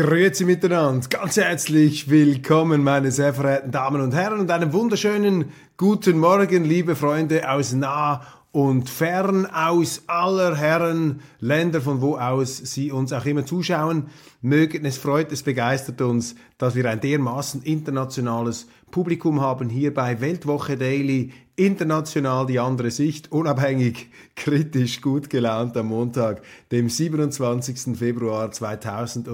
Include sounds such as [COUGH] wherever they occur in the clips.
Grüezi miteinander, ganz herzlich willkommen, meine sehr verehrten Damen und Herren, und einen wunderschönen guten Morgen, liebe Freunde aus nah und fern, aus aller Herren Länder, von wo aus Sie uns auch immer zuschauen mögen. Es freut, es begeistert uns, dass wir ein dermaßen internationales Publikum haben hier bei Weltwoche Daily international die andere Sicht, unabhängig, kritisch, gut gelaunt am Montag, dem 27. Februar 2000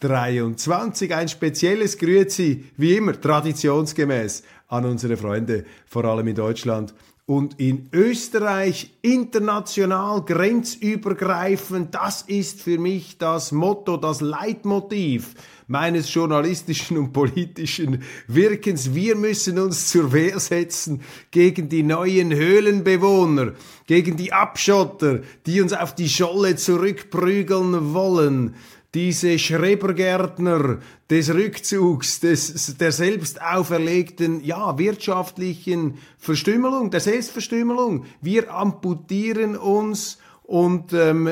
23. Ein spezielles Grüezi, wie immer, traditionsgemäß an unsere Freunde, vor allem in Deutschland und in Österreich international grenzübergreifend. Das ist für mich das Motto, das Leitmotiv meines journalistischen und politischen Wirkens. Wir müssen uns zur Wehr setzen gegen die neuen Höhlenbewohner, gegen die Abschotter, die uns auf die Scholle zurückprügeln wollen diese Schrebergärtner des Rückzugs, des, der selbst auferlegten, ja, wirtschaftlichen Verstümmelung, der Selbstverstümmelung. Wir amputieren uns und ähm,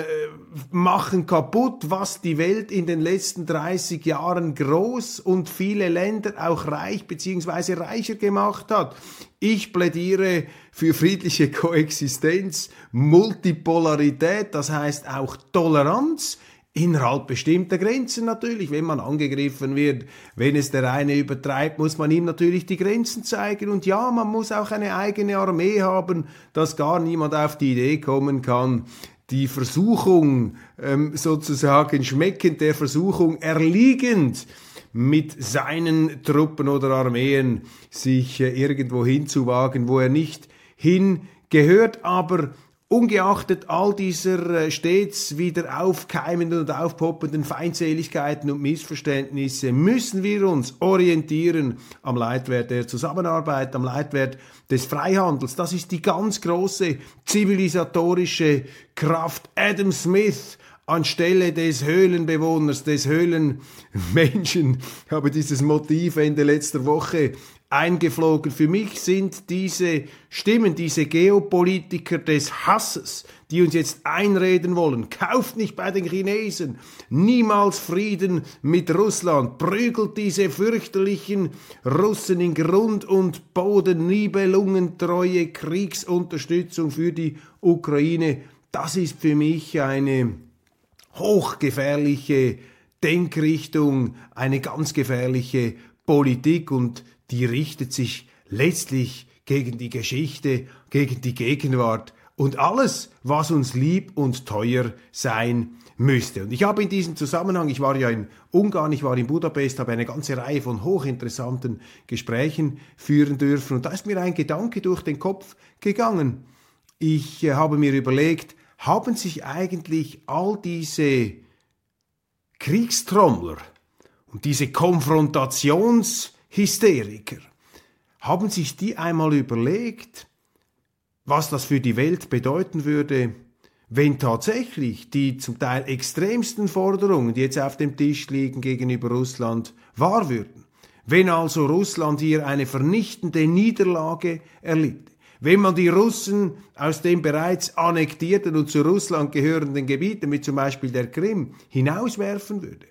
machen kaputt, was die Welt in den letzten 30 Jahren groß und viele Länder auch reich bzw. reicher gemacht hat. Ich plädiere für friedliche Koexistenz, Multipolarität, das heißt auch Toleranz innerhalb bestimmter Grenzen natürlich. Wenn man angegriffen wird, wenn es der eine übertreibt, muss man ihm natürlich die Grenzen zeigen. Und ja, man muss auch eine eigene Armee haben, dass gar niemand auf die Idee kommen kann, die Versuchung ähm, sozusagen schmeckend der Versuchung erliegend mit seinen Truppen oder Armeen sich äh, irgendwo hinzuwagen, wo er nicht hingehört. Aber Ungeachtet all dieser äh, stets wieder aufkeimenden und aufpoppenden Feindseligkeiten und Missverständnisse müssen wir uns orientieren am Leitwert der Zusammenarbeit, am Leitwert des Freihandels. Das ist die ganz große zivilisatorische Kraft. Adam Smith anstelle des Höhlenbewohners, des Höhlenmenschen, [LAUGHS] habe dieses Motiv Ende letzter Woche eingeflogen. Für mich sind diese Stimmen, diese Geopolitiker des Hasses, die uns jetzt einreden wollen, kauft nicht bei den Chinesen, niemals Frieden mit Russland, prügelt diese fürchterlichen Russen in Grund und Boden, Nibelungentreue Kriegsunterstützung für die Ukraine. Das ist für mich eine hochgefährliche Denkrichtung, eine ganz gefährliche Politik und die richtet sich letztlich gegen die Geschichte, gegen die Gegenwart und alles, was uns lieb und teuer sein müsste. Und ich habe in diesem Zusammenhang, ich war ja in Ungarn, ich war in Budapest, habe eine ganze Reihe von hochinteressanten Gesprächen führen dürfen und da ist mir ein Gedanke durch den Kopf gegangen. Ich äh, habe mir überlegt, haben sich eigentlich all diese Kriegstrommler und diese Konfrontations- Hysteriker. Haben sich die einmal überlegt, was das für die Welt bedeuten würde, wenn tatsächlich die zum Teil extremsten Forderungen, die jetzt auf dem Tisch liegen gegenüber Russland, wahr würden? Wenn also Russland hier eine vernichtende Niederlage erlitt, wenn man die Russen aus den bereits annektierten und zu Russland gehörenden Gebieten, wie zum Beispiel der Krim, hinauswerfen würde,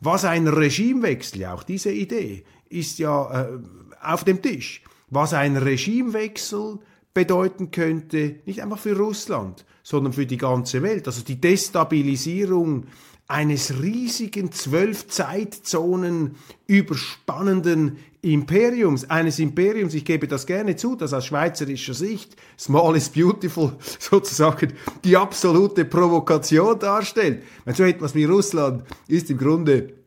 was ein Regimewechsel, ja auch diese Idee, ist ja äh, auf dem Tisch. Was ein Regimewechsel bedeuten könnte, nicht einfach für Russland, sondern für die ganze Welt. Also die Destabilisierung eines riesigen zwölf Zeitzonen überspannenden Imperiums, eines Imperiums, ich gebe das gerne zu, das aus schweizerischer Sicht, small is beautiful, [LAUGHS] sozusagen die absolute Provokation darstellt. So etwas wie Russland ist im Grunde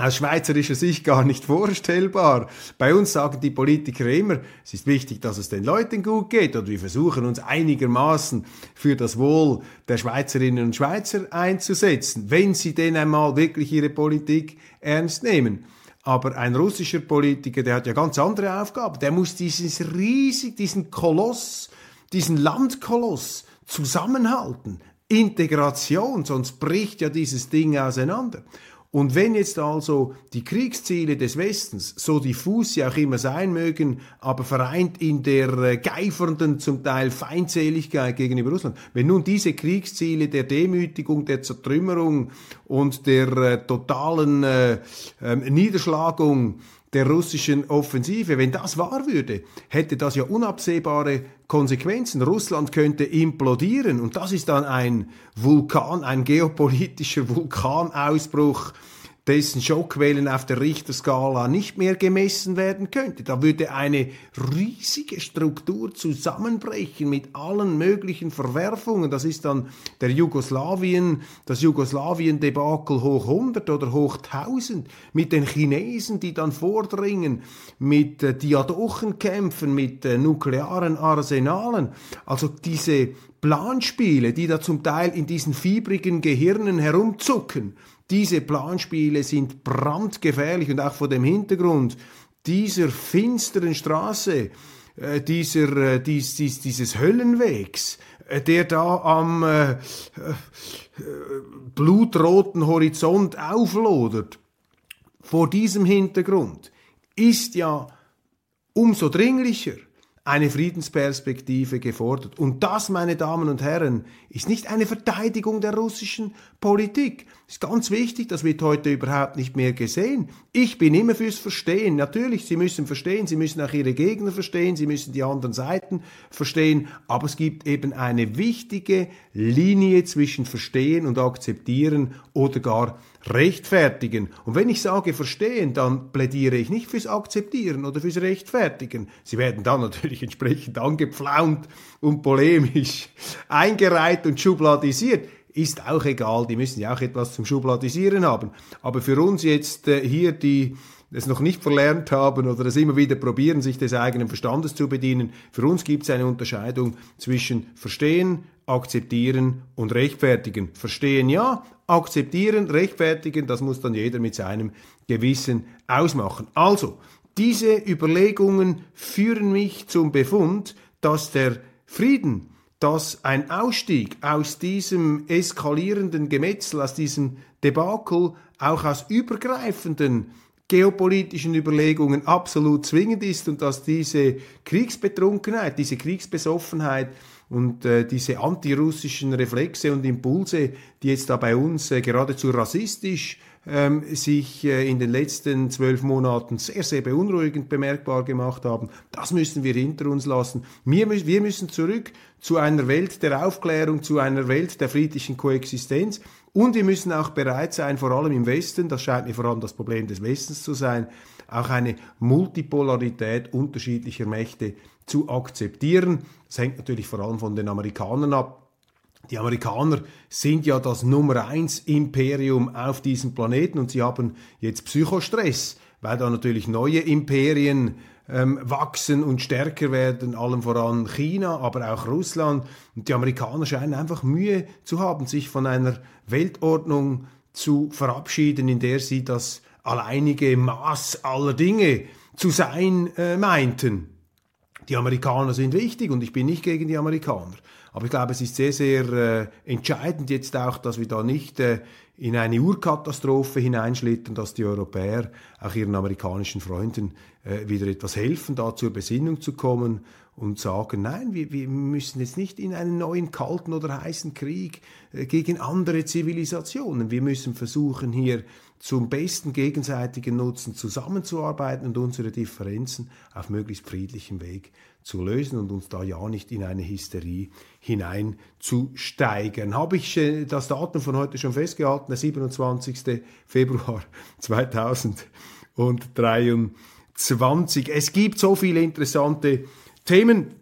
aus schweizerischer Sicht gar nicht vorstellbar. Bei uns sagen die Politiker immer, es ist wichtig, dass es den Leuten gut geht und wir versuchen uns einigermaßen für das Wohl der Schweizerinnen und Schweizer einzusetzen, wenn sie denn einmal wirklich ihre Politik ernst nehmen. Aber ein russischer Politiker, der hat ja ganz andere Aufgaben. Der muss dieses riesig, diesen Koloss, diesen Landkoloss zusammenhalten. Integration, sonst bricht ja dieses Ding auseinander. Und wenn jetzt also die Kriegsziele des Westens, so diffus sie auch immer sein mögen, aber vereint in der äh, geifernden, zum Teil Feindseligkeit gegenüber Russland, wenn nun diese Kriegsziele der Demütigung, der Zertrümmerung und der äh, totalen äh, äh, Niederschlagung der russischen Offensive, wenn das wahr würde, hätte das ja unabsehbare Konsequenzen. Russland könnte implodieren und das ist dann ein Vulkan, ein geopolitischer Vulkanausbruch, dessen Schockwellen auf der Richterskala nicht mehr gemessen werden könnte. Da würde eine riesige Struktur zusammenbrechen mit allen möglichen Verwerfungen. Das ist dann der Jugoslawien, das Jugoslawien-Debakel hoch 100 oder hoch 1000 mit den Chinesen, die dann vordringen, mit äh, Diadochenkämpfen, mit äh, nuklearen Arsenalen. Also diese Planspiele, die da zum Teil in diesen fiebrigen Gehirnen herumzucken, diese Planspiele sind brandgefährlich und auch vor dem Hintergrund dieser finsteren Straße, äh, dieser, äh, dies, dies, dieses Höllenwegs, äh, der da am äh, äh, blutroten Horizont auflodert. Vor diesem Hintergrund ist ja umso dringlicher, eine Friedensperspektive gefordert. Und das, meine Damen und Herren, ist nicht eine Verteidigung der russischen Politik. Ist ganz wichtig, das wird heute überhaupt nicht mehr gesehen. Ich bin immer fürs Verstehen. Natürlich, Sie müssen verstehen, Sie müssen auch Ihre Gegner verstehen, Sie müssen die anderen Seiten verstehen, aber es gibt eben eine wichtige Linie zwischen Verstehen und Akzeptieren oder gar rechtfertigen. Und wenn ich sage verstehen, dann plädiere ich nicht fürs Akzeptieren oder fürs Rechtfertigen. Sie werden dann natürlich [LAUGHS] entsprechend angepflaumt und polemisch [LAUGHS] eingereiht und schubladisiert. Ist auch egal, die müssen ja auch etwas zum Schubladisieren haben. Aber für uns jetzt äh, hier, die es noch nicht verlernt haben oder es immer wieder probieren, sich des eigenen Verstandes zu bedienen, für uns gibt es eine Unterscheidung zwischen Verstehen, Akzeptieren und Rechtfertigen. Verstehen ja, akzeptieren, rechtfertigen, das muss dann jeder mit seinem Gewissen ausmachen. Also, diese Überlegungen führen mich zum Befund, dass der Frieden, dass ein Ausstieg aus diesem eskalierenden Gemetzel, aus diesem Debakel, auch aus übergreifenden geopolitischen Überlegungen absolut zwingend ist und dass diese Kriegsbetrunkenheit, diese Kriegsbesoffenheit und äh, diese antirussischen Reflexe und Impulse, die jetzt da bei uns äh, geradezu rassistisch ähm, sich äh, in den letzten zwölf Monaten sehr, sehr beunruhigend bemerkbar gemacht haben, das müssen wir hinter uns lassen. Wir, wir müssen zurück zu einer Welt der Aufklärung, zu einer Welt der friedlichen Koexistenz. Und wir müssen auch bereit sein, vor allem im Westen, das scheint mir vor allem das Problem des Westens zu sein, auch eine Multipolarität unterschiedlicher Mächte zu akzeptieren. Das hängt natürlich vor allem von den Amerikanern ab. Die Amerikaner sind ja das Nummer eins Imperium auf diesem Planeten und sie haben jetzt Psychostress, weil da natürlich neue Imperien ähm, wachsen und stärker werden, allem voran China, aber auch Russland. Und die Amerikaner scheinen einfach Mühe zu haben, sich von einer Weltordnung zu verabschieden, in der sie das alleinige Maß aller Dinge zu sein äh, meinten. Die Amerikaner sind wichtig und ich bin nicht gegen die Amerikaner. Aber ich glaube, es ist sehr, sehr äh, entscheidend jetzt auch, dass wir da nicht äh, in eine Urkatastrophe hineinschlittern, dass die Europäer auch ihren amerikanischen Freunden äh, wieder etwas helfen, da zur Besinnung zu kommen und sagen, nein, wir, wir müssen jetzt nicht in einen neuen kalten oder heißen Krieg äh, gegen andere Zivilisationen. Wir müssen versuchen, hier zum besten gegenseitigen Nutzen zusammenzuarbeiten und unsere Differenzen auf möglichst friedlichem Weg zu lösen und uns da ja nicht in eine Hysterie hineinzusteigern. Habe ich das Datum von heute schon festgehalten, der 27. Februar [LAUGHS] 2023. Es gibt so viele interessante Themen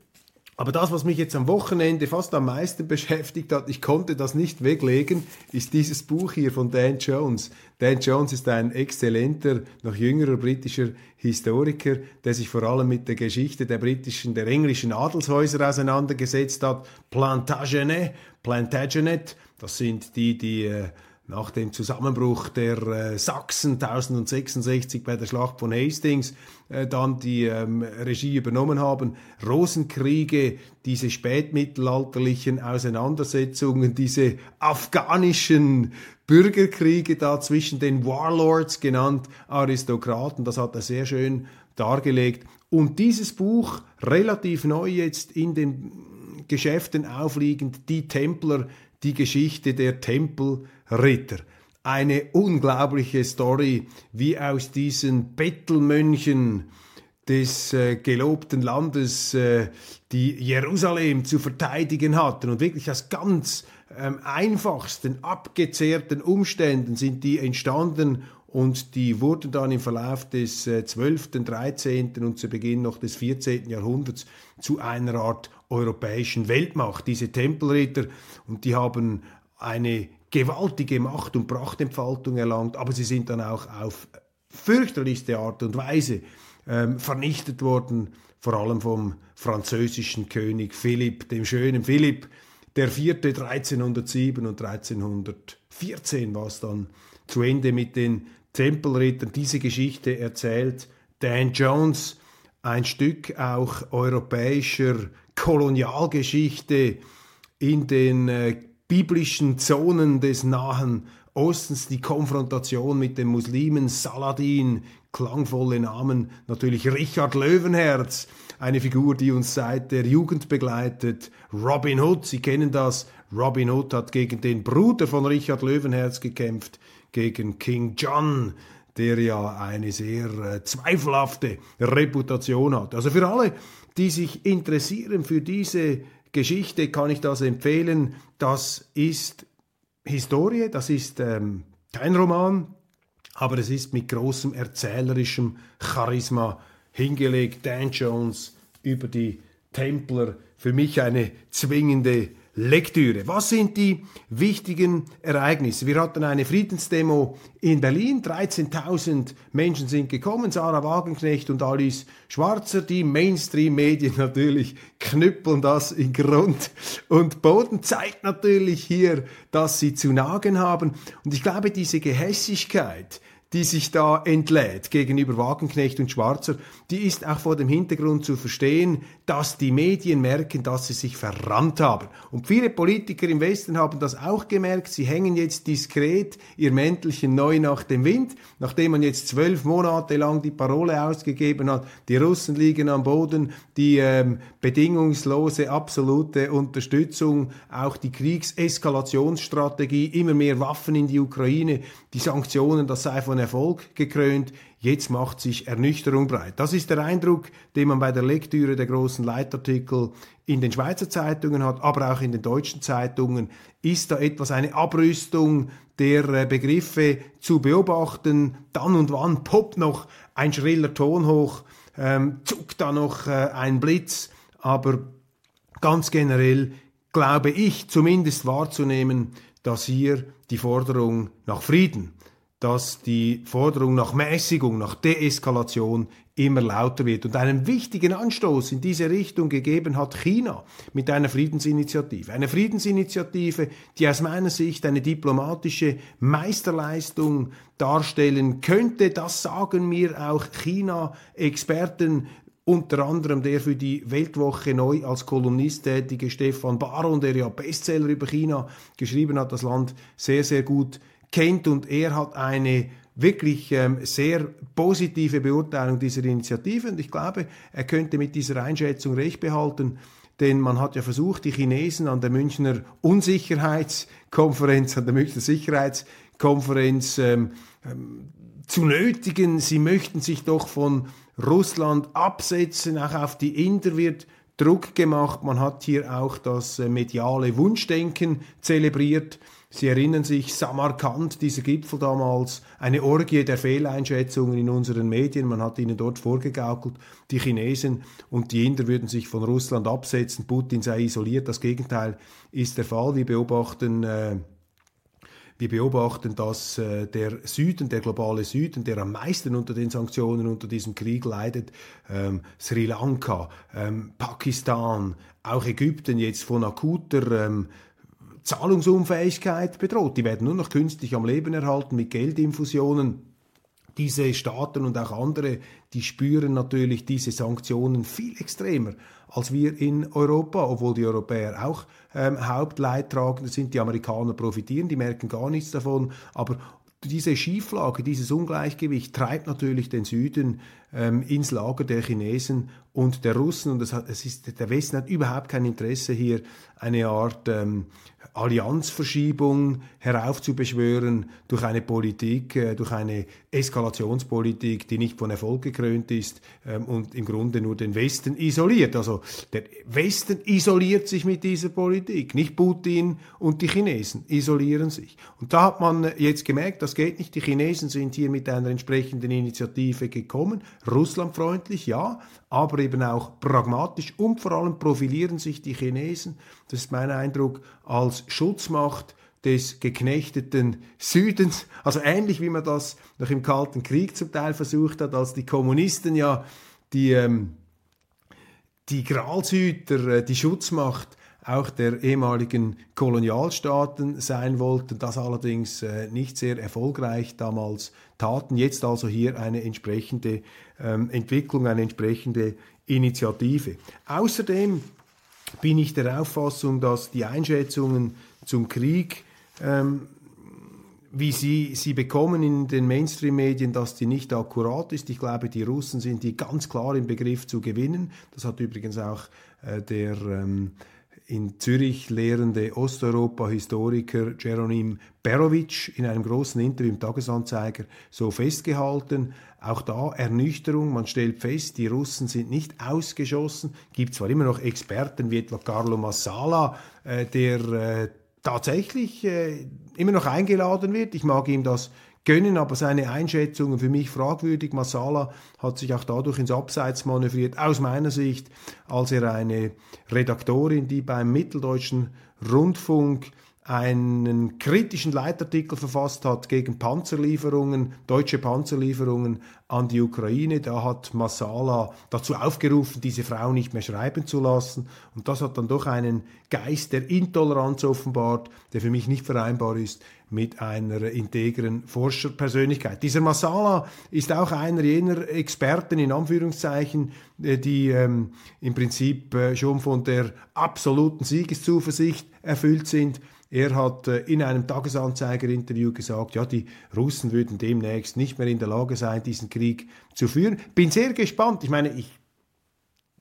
Aber das, was mich jetzt am Wochenende fast am meisten beschäftigt hat, ich konnte das nicht weglegen, ist dieses Buch hier von Dan Jones. Dan Jones ist ein exzellenter, noch jüngerer britischer Historiker, der sich vor allem mit der Geschichte der britischen, der englischen Adelshäuser auseinandergesetzt hat. Plantagenet, Plantagenet, das sind die, die äh, nach dem Zusammenbruch der äh, Sachsen 1066 bei der Schlacht von Hastings äh, dann die ähm, Regie übernommen haben. Rosenkriege, diese spätmittelalterlichen Auseinandersetzungen, diese afghanischen Bürgerkriege da zwischen den Warlords genannt Aristokraten, das hat er sehr schön dargelegt. Und dieses Buch, relativ neu jetzt in den Geschäften aufliegend, Die Templer, die Geschichte der Tempelritter. Eine unglaubliche Story, wie aus diesen Bettelmönchen des äh, gelobten Landes, äh, die Jerusalem zu verteidigen hatten und wirklich aus ganz ähm, einfachsten, abgezehrten Umständen sind die entstanden und die wurden dann im Verlauf des äh, 12., 13. und zu Beginn noch des 14. Jahrhunderts zu einer Art europäischen Weltmacht, diese Tempelritter, und die haben eine gewaltige Macht und Prachtentfaltung erlangt, aber sie sind dann auch auf fürchterlichste Art und Weise ähm, vernichtet worden, vor allem vom französischen König Philipp, dem schönen Philipp, der vierte 1307 und 1314 war es dann zu Ende mit den Tempelrittern. Diese Geschichte erzählt. Dan Jones, ein Stück auch europäischer Kolonialgeschichte in den äh, biblischen Zonen des Nahen Ostens, die Konfrontation mit den Muslimen, Saladin, klangvolle Namen, natürlich Richard Löwenherz, eine Figur, die uns seit der Jugend begleitet, Robin Hood, Sie kennen das, Robin Hood hat gegen den Bruder von Richard Löwenherz gekämpft, gegen King John, der ja eine sehr äh, zweifelhafte Reputation hat. Also für alle, die sich interessieren für diese Geschichte, kann ich das empfehlen. Das ist Historie, das ist ähm, kein Roman, aber es ist mit großem erzählerischem Charisma hingelegt. Dan Jones über die Templer, für mich eine zwingende Lektüre. Was sind die wichtigen Ereignisse? Wir hatten eine Friedensdemo in Berlin. 13.000 Menschen sind gekommen. Sarah Wagenknecht und Alice Schwarzer. Die Mainstream-Medien natürlich knüppeln das in Grund und Boden. Zeigt natürlich hier, dass sie zu nagen haben. Und ich glaube, diese Gehässigkeit, die sich da entlädt gegenüber Wagenknecht und Schwarzer, die ist auch vor dem Hintergrund zu verstehen, dass die Medien merken, dass sie sich verrannt haben. Und viele Politiker im Westen haben das auch gemerkt. Sie hängen jetzt diskret ihr Mäntelchen neu nach dem Wind, nachdem man jetzt zwölf Monate lang die Parole ausgegeben hat, die Russen liegen am Boden, die ähm, bedingungslose, absolute Unterstützung, auch die Kriegseskalationsstrategie, immer mehr Waffen in die Ukraine, die Sanktionen, das sei von Erfolg gekrönt. Jetzt macht sich Ernüchterung breit. Das ist der Eindruck, den man bei der Lektüre der großen Leitartikel in den Schweizer Zeitungen hat, aber auch in den deutschen Zeitungen. Ist da etwas eine Abrüstung der äh, Begriffe zu beobachten? Dann und wann poppt noch ein schriller Ton hoch, ähm, zuckt da noch äh, ein Blitz, aber ganz generell glaube ich zumindest wahrzunehmen, dass hier die Forderung nach Frieden, dass die Forderung nach Mäßigung, nach Deeskalation immer lauter wird. Und einen wichtigen Anstoß in diese Richtung gegeben hat China mit einer Friedensinitiative. Eine Friedensinitiative, die aus meiner Sicht eine diplomatische Meisterleistung darstellen könnte. Das sagen mir auch China-Experten unter anderem der für die Weltwoche neu als Kolumnist tätige Stefan Baron, der ja Bestseller über China geschrieben hat, das Land sehr, sehr gut kennt und er hat eine wirklich ähm, sehr positive Beurteilung dieser Initiative und ich glaube, er könnte mit dieser Einschätzung recht behalten, denn man hat ja versucht, die Chinesen an der Münchner Unsicherheitskonferenz, an der Münchner Sicherheitskonferenz ähm, ähm, zu nötigen, sie möchten sich doch von Russland absetzen, auch auf die Inder wird Druck gemacht, man hat hier auch das äh, mediale Wunschdenken zelebriert. Sie erinnern sich, Samarkand, dieser Gipfel damals, eine Orgie der Fehleinschätzungen in unseren Medien. Man hat ihnen dort vorgegaukelt, die Chinesen und die Inder würden sich von Russland absetzen, Putin sei isoliert. Das Gegenteil ist der Fall. Wir beobachten äh, wir beobachten, dass äh, der Süden, der globale Süden, der am meisten unter den Sanktionen, unter diesem Krieg leidet, ähm, Sri Lanka, ähm, Pakistan, auch Ägypten jetzt von akuter ähm, Zahlungsunfähigkeit bedroht. Die werden nur noch künstlich am Leben erhalten mit Geldinfusionen. Diese Staaten und auch andere, die spüren natürlich diese Sanktionen viel extremer als wir in Europa, obwohl die Europäer auch ähm, Hauptleidtragende sind. Die Amerikaner profitieren, die merken gar nichts davon, aber diese Schieflage, dieses Ungleichgewicht treibt natürlich den Süden ähm, ins Lager der Chinesen und der Russen. Und das hat, es ist, der Westen hat überhaupt kein Interesse, hier eine Art ähm, Allianzverschiebung heraufzubeschwören durch eine Politik, äh, durch eine Eskalationspolitik, die nicht von Erfolg gekrönt ist ähm, und im Grunde nur den Westen isoliert. Also der Westen isoliert sich mit dieser Politik, nicht Putin und die Chinesen isolieren sich. Und da hat man jetzt gemerkt, das geht nicht. Die Chinesen sind hier mit einer entsprechenden Initiative gekommen, russlandfreundlich, ja, aber eben auch pragmatisch und vor allem profilieren sich die Chinesen, das ist mein Eindruck, als Schutzmacht des geknechteten Südens, also ähnlich wie man das noch im Kalten Krieg zum Teil versucht hat, als die Kommunisten ja die, ähm, die Gralshüter, äh, die Schutzmacht auch der ehemaligen Kolonialstaaten sein wollten, das allerdings äh, nicht sehr erfolgreich damals taten. Jetzt also hier eine entsprechende ähm, Entwicklung, eine entsprechende Initiative. Außerdem bin ich der Auffassung, dass die Einschätzungen zum Krieg, ähm, wie sie sie bekommen in den Mainstream-Medien, dass die nicht akkurat ist. Ich glaube, die Russen sind die ganz klar im Begriff zu gewinnen. Das hat übrigens auch äh, der ähm, in Zürich lehrende Osteuropa-Historiker Jeronim Berovic in einem großen Interview im Tagesanzeiger so festgehalten. Auch da Ernüchterung, man stellt fest, die Russen sind nicht ausgeschossen. Gibt zwar immer noch Experten wie etwa Carlo Massala, äh, der äh, tatsächlich äh, immer noch eingeladen wird. Ich mag ihm das gönnen, aber seine Einschätzungen für mich fragwürdig. Masala hat sich auch dadurch ins Abseits manövriert, aus meiner Sicht, als er eine Redaktorin, die beim Mitteldeutschen Rundfunk einen kritischen Leitartikel verfasst hat gegen Panzerlieferungen, deutsche Panzerlieferungen an die Ukraine. Da hat Masala dazu aufgerufen, diese Frau nicht mehr schreiben zu lassen. Und das hat dann doch einen Geist der Intoleranz offenbart, der für mich nicht vereinbar ist mit einer integren Forscherpersönlichkeit. Dieser Masala ist auch einer jener Experten in Anführungszeichen, äh, die ähm, im Prinzip äh, schon von der absoluten Siegeszuversicht erfüllt sind er hat äh, in einem Tagesanzeiger-Interview gesagt, ja, die Russen würden demnächst nicht mehr in der Lage sein, diesen Krieg zu führen. Bin sehr gespannt. Ich meine, ich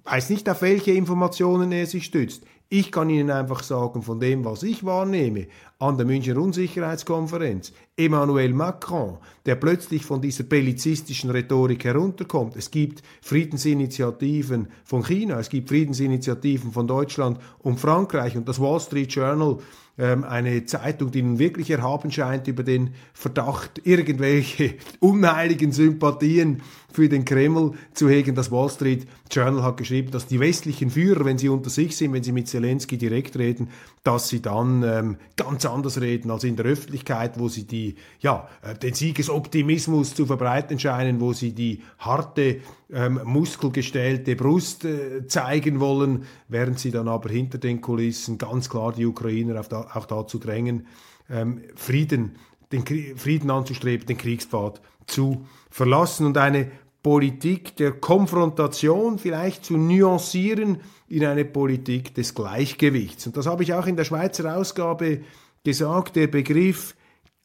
weiß nicht, auf welche Informationen er sich stützt. Ich kann Ihnen einfach sagen, von dem, was ich wahrnehme, an der Münchner Unsicherheitskonferenz, Emmanuel Macron, der plötzlich von dieser bellizistischen Rhetorik herunterkommt. Es gibt Friedensinitiativen von China, es gibt Friedensinitiativen von Deutschland und Frankreich und das Wall Street Journal eine Zeitung, die nun wirklich erhaben scheint über den Verdacht, irgendwelche [LAUGHS] unheiligen Sympathien für den Kreml zu hegen. Das Wall Street Journal hat geschrieben, dass die westlichen Führer, wenn sie unter sich sind, wenn sie mit Zelensky direkt reden, dass sie dann ähm, ganz anders reden als in der Öffentlichkeit, wo sie die, ja, äh, den Siegesoptimismus zu verbreiten scheinen, wo sie die harte, ähm, muskelgestellte Brust äh, zeigen wollen, während sie dann aber hinter den Kulissen ganz klar die Ukrainer da, auch dazu drängen, ähm, Frieden, den Frieden anzustreben, den Kriegspfad zu verlassen und eine Politik der Konfrontation vielleicht zu nuancieren in eine Politik des Gleichgewichts. Und das habe ich auch in der Schweizer Ausgabe gesagt. Der Begriff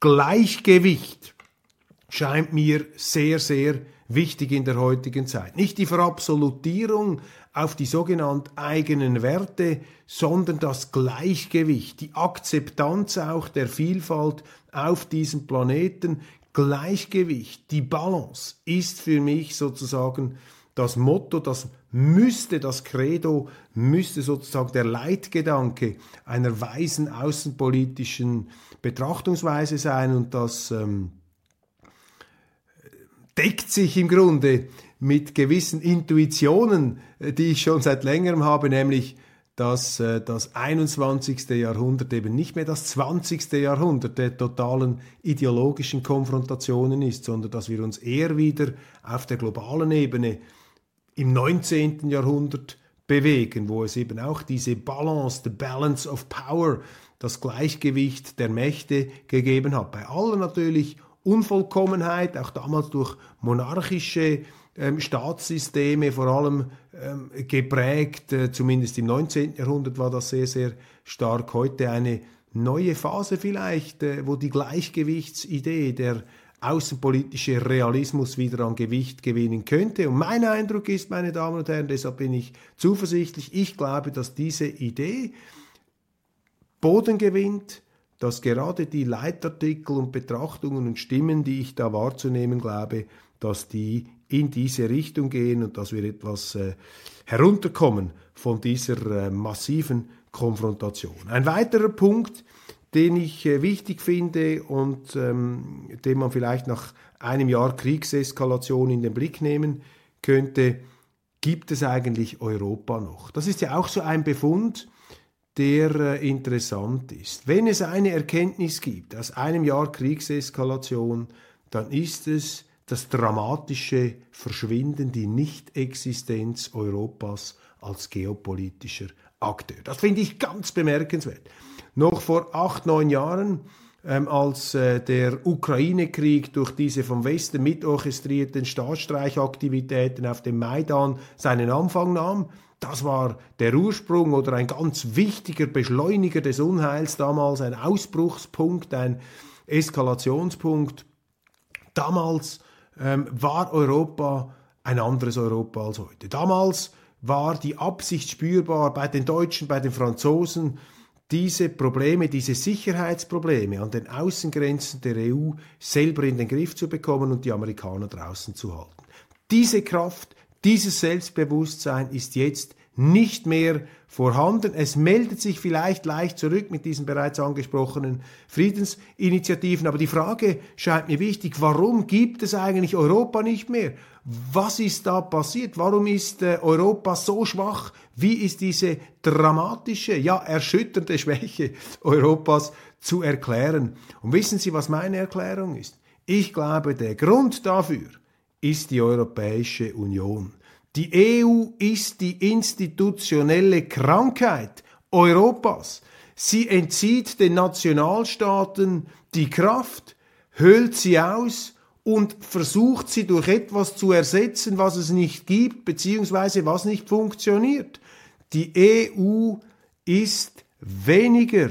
Gleichgewicht scheint mir sehr, sehr wichtig in der heutigen Zeit. Nicht die Verabsolutierung auf die sogenannten eigenen Werte, sondern das Gleichgewicht, die Akzeptanz auch der Vielfalt auf diesem Planeten, Gleichgewicht, die Balance ist für mich sozusagen das Motto, das müsste, das Credo müsste sozusagen der Leitgedanke einer weisen außenpolitischen Betrachtungsweise sein und das ähm, deckt sich im Grunde mit gewissen Intuitionen, äh, die ich schon seit längerem habe, nämlich dass äh, das 21. Jahrhundert eben nicht mehr das 20. Jahrhundert der totalen ideologischen Konfrontationen ist, sondern dass wir uns eher wieder auf der globalen Ebene im 19. Jahrhundert bewegen, wo es eben auch diese Balance, the Balance of Power, das Gleichgewicht der Mächte gegeben hat. Bei aller natürlich Unvollkommenheit, auch damals durch monarchische ähm, Staatssysteme vor allem ähm, geprägt, äh, zumindest im 19. Jahrhundert war das sehr, sehr stark. Heute eine neue Phase vielleicht, äh, wo die Gleichgewichtsidee, der außenpolitische Realismus wieder an Gewicht gewinnen könnte. Und mein Eindruck ist, meine Damen und Herren, deshalb bin ich zuversichtlich, ich glaube, dass diese Idee Boden gewinnt, dass gerade die Leitartikel und Betrachtungen und Stimmen, die ich da wahrzunehmen glaube, dass die in diese Richtung gehen und dass wir etwas äh, herunterkommen von dieser äh, massiven Konfrontation. Ein weiterer Punkt, den ich äh, wichtig finde und ähm, den man vielleicht nach einem Jahr Kriegseskalation in den Blick nehmen könnte, gibt es eigentlich Europa noch? Das ist ja auch so ein Befund, der äh, interessant ist. Wenn es eine Erkenntnis gibt aus einem Jahr Kriegseskalation, dann ist es, das dramatische Verschwinden, die Nichtexistenz Europas als geopolitischer Akteur. Das finde ich ganz bemerkenswert. Noch vor acht, neun Jahren, ähm, als äh, der Ukraine-Krieg durch diese vom Westen mitorchestrierten Staatsstreichaktivitäten auf dem Maidan seinen Anfang nahm, das war der Ursprung oder ein ganz wichtiger Beschleuniger des Unheils damals, ein Ausbruchspunkt, ein Eskalationspunkt. Damals ähm, war Europa ein anderes Europa als heute. Damals war die Absicht spürbar bei den Deutschen, bei den Franzosen, diese Probleme, diese Sicherheitsprobleme an den Außengrenzen der EU selber in den Griff zu bekommen und die Amerikaner draußen zu halten. Diese Kraft, dieses Selbstbewusstsein ist jetzt nicht mehr vorhanden. Es meldet sich vielleicht leicht zurück mit diesen bereits angesprochenen Friedensinitiativen, aber die Frage scheint mir wichtig, warum gibt es eigentlich Europa nicht mehr? Was ist da passiert? Warum ist äh, Europa so schwach? Wie ist diese dramatische, ja erschütternde Schwäche Europas zu erklären? Und wissen Sie, was meine Erklärung ist? Ich glaube, der Grund dafür ist die Europäische Union. Die EU ist die institutionelle Krankheit Europas. Sie entzieht den Nationalstaaten die Kraft, höhlt sie aus und versucht sie durch etwas zu ersetzen, was es nicht gibt, beziehungsweise was nicht funktioniert. Die EU ist weniger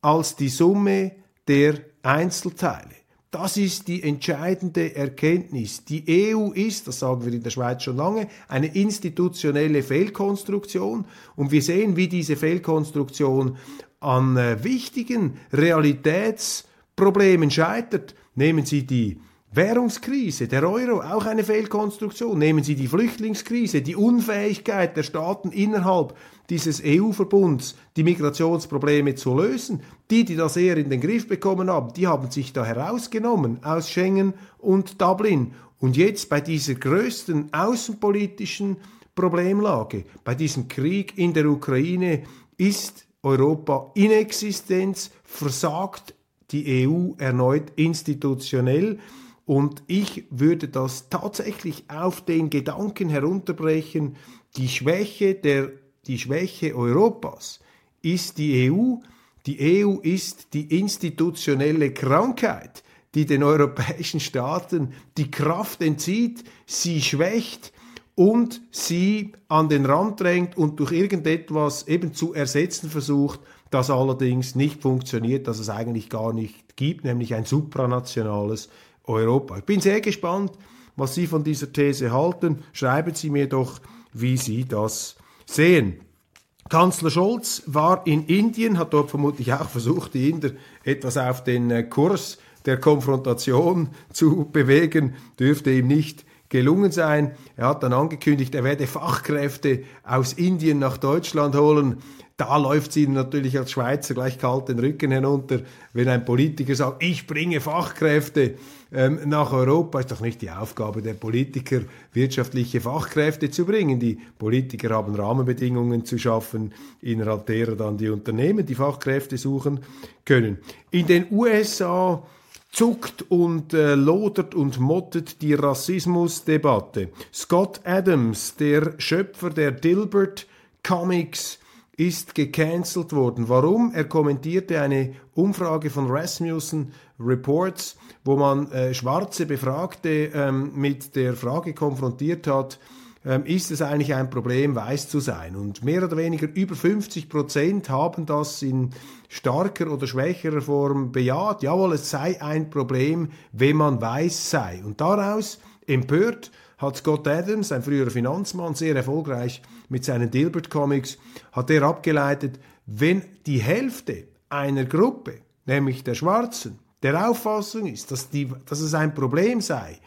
als die Summe der Einzelteile. Das ist die entscheidende Erkenntnis. Die EU ist, das sagen wir in der Schweiz schon lange, eine institutionelle Fehlkonstruktion und wir sehen, wie diese Fehlkonstruktion an äh, wichtigen Realitätsproblemen scheitert. Nehmen Sie die Währungskrise, der Euro, auch eine Fehlkonstruktion. Nehmen Sie die Flüchtlingskrise, die Unfähigkeit der Staaten innerhalb dieses EU-Verbunds, die Migrationsprobleme zu lösen. Die, die das eher in den Griff bekommen haben, die haben sich da herausgenommen aus Schengen und Dublin. Und jetzt bei dieser größten außenpolitischen Problemlage, bei diesem Krieg in der Ukraine, ist Europa in Existenz, versagt die EU erneut institutionell. Und ich würde das tatsächlich auf den Gedanken herunterbrechen, die Schwäche, der, die Schwäche Europas ist die EU. Die EU ist die institutionelle Krankheit, die den europäischen Staaten die Kraft entzieht, sie schwächt und sie an den Rand drängt und durch irgendetwas eben zu ersetzen versucht, das allerdings nicht funktioniert, das es eigentlich gar nicht gibt, nämlich ein supranationales Europa. Ich bin sehr gespannt, was Sie von dieser These halten. Schreiben Sie mir doch, wie Sie das sehen. Kanzler Scholz war in Indien, hat dort vermutlich auch versucht, die Inder etwas auf den äh, Kurs der Konfrontation zu bewegen, dürfte ihm nicht gelungen sein. Er hat dann angekündigt, er werde Fachkräfte aus Indien nach Deutschland holen. Da läuft es Ihnen natürlich als Schweizer gleich kalt den Rücken hinunter, wenn ein Politiker sagt, ich bringe Fachkräfte ähm, nach Europa. Ist doch nicht die Aufgabe der Politiker, wirtschaftliche Fachkräfte zu bringen. Die Politiker haben Rahmenbedingungen zu schaffen, innerhalb derer dann die Unternehmen die Fachkräfte suchen können. In den USA zuckt und äh, lodert und mottet die Rassismusdebatte. Scott Adams, der Schöpfer der Dilbert Comics, ist gecancelt worden. Warum? Er kommentierte eine Umfrage von Rasmussen Reports, wo man äh, schwarze Befragte ähm, mit der Frage konfrontiert hat, ähm, ist es eigentlich ein Problem, weiß zu sein? Und mehr oder weniger über 50 Prozent haben das in starker oder schwächerer Form bejaht. Jawohl, es sei ein Problem, wenn man weiß sei. Und daraus empört hat Scott Adams, ein früherer Finanzmann, sehr erfolgreich mit seinen Dilbert Comics, hat er abgeleitet, wenn die Hälfte einer Gruppe, nämlich der Schwarzen, der Auffassung ist, dass, die, dass es ein Problem sei,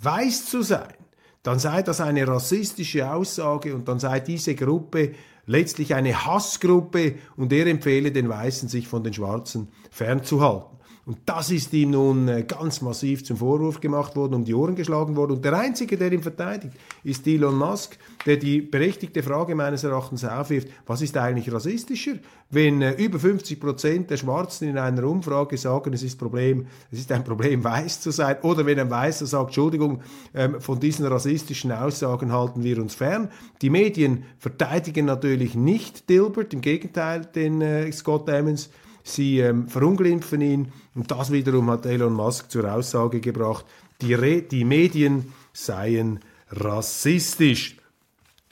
weiß zu sein, dann sei das eine rassistische Aussage und dann sei diese Gruppe letztlich eine Hassgruppe und er empfehle den Weißen, sich von den Schwarzen fernzuhalten. Und das ist ihm nun äh, ganz massiv zum Vorwurf gemacht worden, um die Ohren geschlagen worden. Und der Einzige, der ihn verteidigt, ist Elon Musk, der die berechtigte Frage meines Erachtens aufwirft, was ist eigentlich rassistischer? Wenn äh, über 50 Prozent der Schwarzen in einer Umfrage sagen, es ist, Problem, es ist ein Problem, weiß zu sein, oder wenn ein Weißer sagt, Entschuldigung, ähm, von diesen rassistischen Aussagen halten wir uns fern. Die Medien verteidigen natürlich nicht Dilbert, im Gegenteil den äh, Scott Emmons, Sie ähm, verunglimpfen ihn und das wiederum hat Elon Musk zur Aussage gebracht, die, Re die Medien seien rassistisch.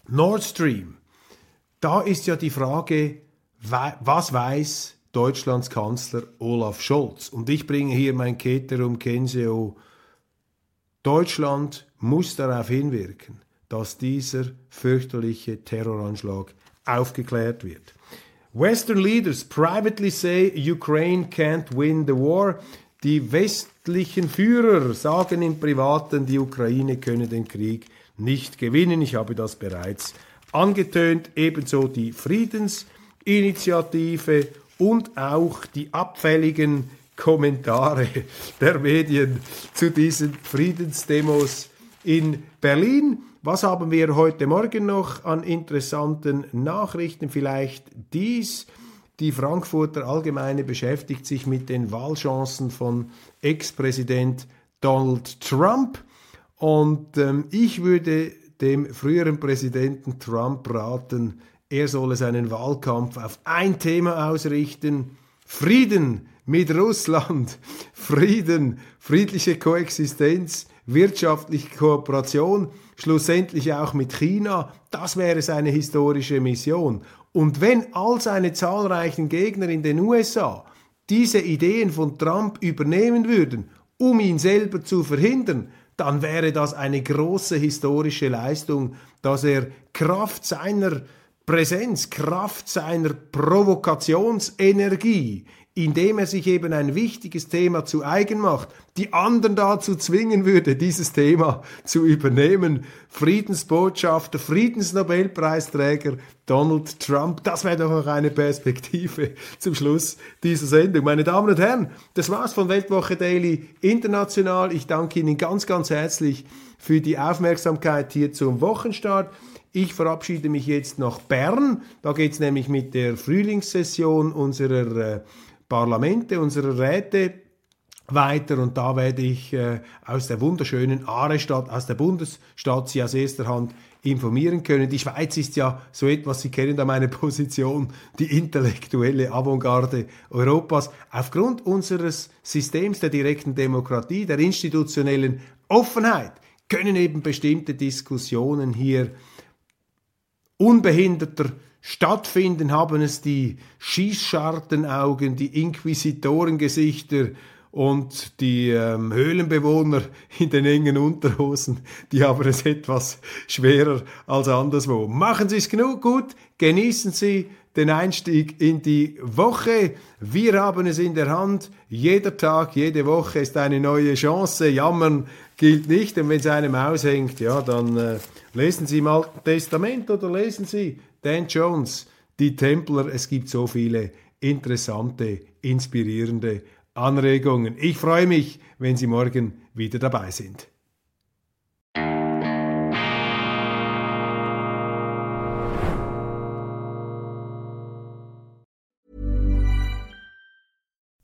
Nord Stream, da ist ja die Frage, was weiß Deutschlands Kanzler Olaf Scholz? Und ich bringe hier mein Keterum Kenseo. Deutschland muss darauf hinwirken, dass dieser fürchterliche Terroranschlag aufgeklärt wird. Western leaders privately say Ukraine can't win the war. Die westlichen Führer sagen im Privaten, die Ukraine könne den Krieg nicht gewinnen. Ich habe das bereits angetönt. Ebenso die Friedensinitiative und auch die abfälligen Kommentare der Medien zu diesen Friedensdemos in Berlin. Was haben wir heute Morgen noch an interessanten Nachrichten? Vielleicht dies. Die Frankfurter Allgemeine beschäftigt sich mit den Wahlchancen von Ex-Präsident Donald Trump. Und ähm, ich würde dem früheren Präsidenten Trump raten, er solle seinen Wahlkampf auf ein Thema ausrichten. Frieden mit Russland, Frieden, friedliche Koexistenz, wirtschaftliche Kooperation schlussendlich auch mit China, das wäre seine historische Mission. Und wenn all seine zahlreichen Gegner in den USA diese Ideen von Trump übernehmen würden, um ihn selber zu verhindern, dann wäre das eine große historische Leistung, dass er Kraft seiner Präsenz, Kraft seiner Provokationsenergie indem er sich eben ein wichtiges Thema zu eigen macht, die anderen dazu zwingen würde, dieses Thema zu übernehmen. Friedensbotschafter, Friedensnobelpreisträger Donald Trump, das wäre doch noch eine Perspektive [LAUGHS] zum Schluss dieser Sendung. Meine Damen und Herren, das war's von Weltwoche Daily International. Ich danke Ihnen ganz, ganz herzlich für die Aufmerksamkeit hier zum Wochenstart. Ich verabschiede mich jetzt nach Bern. Da geht's nämlich mit der Frühlingssession unserer äh, Parlamente, unserer Räte weiter und da werde ich äh, aus der wunderschönen Aarestadt, aus der Bundesstadt Sie aus erster Hand informieren können. Die Schweiz ist ja so etwas, Sie kennen da meine [LAUGHS] Position, die intellektuelle Avantgarde Europas. Aufgrund unseres Systems der direkten Demokratie, der institutionellen Offenheit, können eben bestimmte Diskussionen hier unbehinderter stattfinden, haben es die Schießschartenaugen, die Inquisitorengesichter und die ähm, Höhlenbewohner in den engen Unterhosen, die haben es etwas schwerer als anderswo. Machen Sie es genug gut, genießen Sie den Einstieg in die Woche. Wir haben es in der Hand. Jeder Tag, jede Woche ist eine neue Chance. Jammern gilt nicht, denn wenn es einem aushängt, ja, dann äh, lesen Sie im Alten Testament oder lesen Sie Dan Jones, die Templer. Es gibt so viele interessante, inspirierende Anregungen. Ich freue mich, wenn Sie morgen wieder dabei sind.